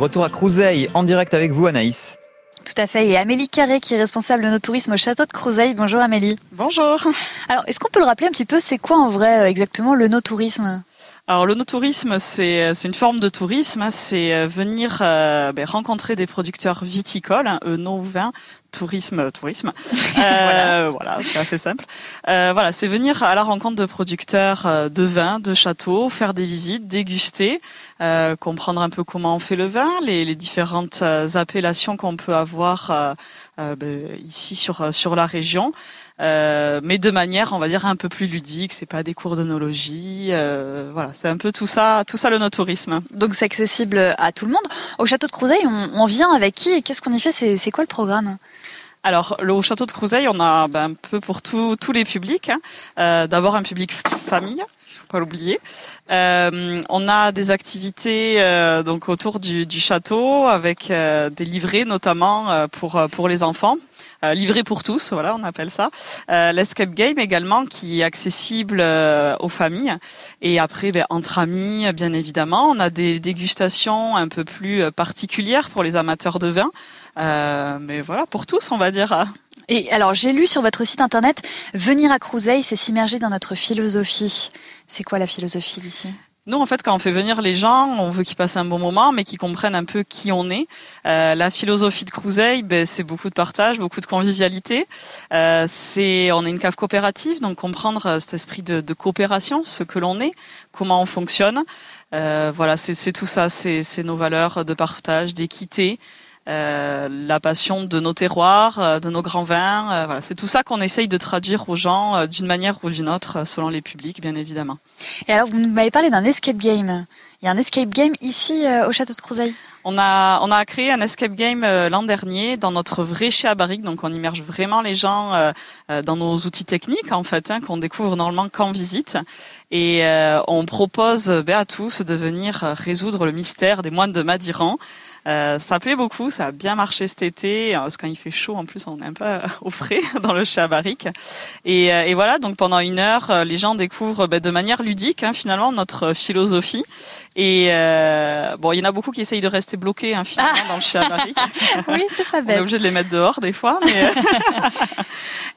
Retour à Crouseille, en direct avec vous Anaïs. Tout à fait. Et Amélie Carré, qui est responsable de nos tourisme au château de Crouseille. Bonjour Amélie. Bonjour. Alors, est-ce qu'on peut le rappeler un petit peu, c'est quoi en vrai euh, exactement le no-tourisme? Alors le no-tourisme, c'est une forme de tourisme, hein. c'est euh, venir euh, ben, rencontrer des producteurs viticoles, hein, nos vins, tourisme, tourisme. Euh, voilà, c'est assez simple. Euh, voilà, c'est venir à la rencontre de producteurs euh, de vins, de châteaux, faire des visites, déguster, euh, comprendre un peu comment on fait le vin, les, les différentes euh, appellations qu'on peut avoir ben, ici sur sur la région. Mais de manière, on va dire, un peu plus ludique. C'est pas des cours d'onologie. voilà, c'est un peu tout ça, tout ça le no-tourisme. Donc c'est accessible à tout le monde. Au château de Crouseille, on, on vient avec qui et qu'est-ce qu'on y fait? C'est quoi le programme? Alors, le, au château de Crouseille, on a ben, un peu pour tous les publics. Hein. Euh, D'abord un public famille, faut pas l'oublier. Euh, on a des activités euh, donc autour du, du château avec euh, des livrets notamment euh, pour pour les enfants. Euh, livré pour tous, voilà, on appelle ça. Euh, L'escape game également, qui est accessible euh, aux familles. Et après, ben, entre amis, bien évidemment, on a des dégustations un peu plus particulières pour les amateurs de vin. Mais voilà, pour tous, on va dire. Et alors, j'ai lu sur votre site internet, venir à Crouseille, c'est s'immerger dans notre philosophie. C'est quoi la philosophie d'ici? Nous, en fait, quand on fait venir les gens, on veut qu'ils passent un bon moment, mais qu'ils comprennent un peu qui on est. Euh, la philosophie de Crouseille, ben, c'est beaucoup de partage, beaucoup de convivialité. Euh, c'est, on est une cave coopérative, donc comprendre euh, cet esprit de, de coopération, ce que l'on est, comment on fonctionne. Euh, voilà, c'est tout ça, c'est nos valeurs de partage, d'équité. Euh, la passion de nos terroirs, euh, de nos grands vins. Euh, voilà, c'est tout ça qu'on essaye de traduire aux gens d'une manière ou d'une autre, selon les publics, bien évidemment. Et alors, vous m'avez parlé d'un escape game. Il y a un escape game ici au château de Crouseille. On a, on a créé un escape game l'an dernier dans notre vrai chez barrique, donc on immerge vraiment les gens dans nos outils techniques en fait, hein, qu'on découvre normalement qu'en visite, et on propose ben, à tous de venir résoudre le mystère des moines de Madiran. Euh, ça plaît beaucoup, ça a bien marché cet été. Parce quand il fait chaud, en plus, on est un peu euh, au frais dans le chat barrique. Et, euh, et, voilà, donc pendant une heure, euh, les gens découvrent bah, de manière ludique, hein, finalement, notre philosophie. Et euh, bon, il y en a beaucoup qui essayent de rester bloqués, hein, finalement, ah. dans le chat barrique. oui, c'est pas bête. On est obligé de les mettre dehors des fois. Mais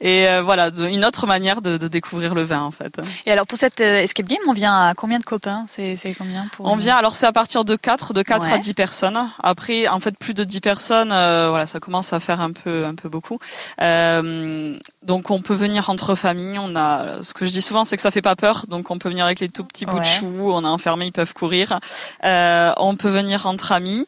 et euh, voilà, une autre manière de, de, découvrir le vin, en fait. Et alors, pour cette escape game, on vient à combien de copains? C'est combien pour On vient, alors c'est à partir de 4, de 4 ouais. à 10 personnes. Après, en fait, plus de 10 personnes, euh, voilà, ça commence à faire un peu, un peu beaucoup. Euh, donc, on peut venir entre familles. On a, ce que je dis souvent, c'est que ça fait pas peur. Donc, on peut venir avec les tout petits bouts de chou. On a enfermé, ils peuvent courir. Euh, on peut venir entre amis.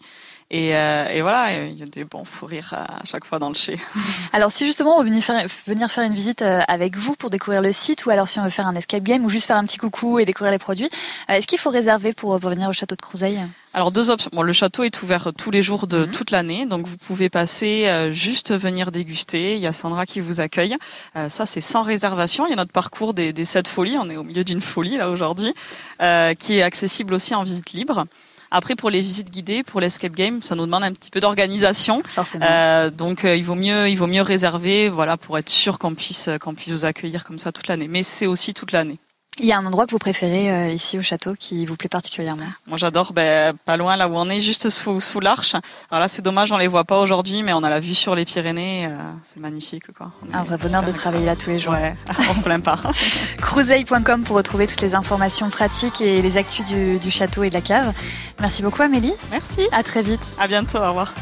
Et, euh, et, voilà, il y a des bons fous rires à chaque fois dans le chez. Alors si justement on veut venir faire, venir faire une visite euh, avec vous pour découvrir le site, ou alors si on veut faire un escape game, ou juste faire un petit coucou et découvrir les produits, euh, est-ce qu'il faut réserver pour, pour venir au château de Crouseille alors deux options. Bon, le château est ouvert tous les jours de mmh. toute l'année, donc vous pouvez passer euh, juste venir déguster. Il y a Sandra qui vous accueille. Euh, ça c'est sans réservation. Il y a notre parcours des, des sept folies. On est au milieu d'une folie là aujourd'hui, euh, qui est accessible aussi en visite libre. Après, pour les visites guidées, pour l'escape game, ça nous demande un petit peu d'organisation. Euh, donc, euh, il vaut mieux, il vaut mieux réserver, voilà, pour être sûr qu'on puisse, qu'on puisse vous accueillir comme ça toute l'année. Mais c'est aussi toute l'année. Il y a un endroit que vous préférez euh, ici au château qui vous plaît particulièrement Moi j'adore, ben, pas loin là où on est, juste sous, sous l'arche. Alors là c'est dommage, on les voit pas aujourd'hui, mais on a la vue sur les Pyrénées, euh, c'est magnifique quoi. On un vrai bonheur de travailler là tous les jours. Ouais, on se plaint pas. Crouseille.com pour retrouver toutes les informations pratiques et les actus du, du château et de la cave. Merci beaucoup Amélie. Merci. À très vite. À bientôt, au revoir.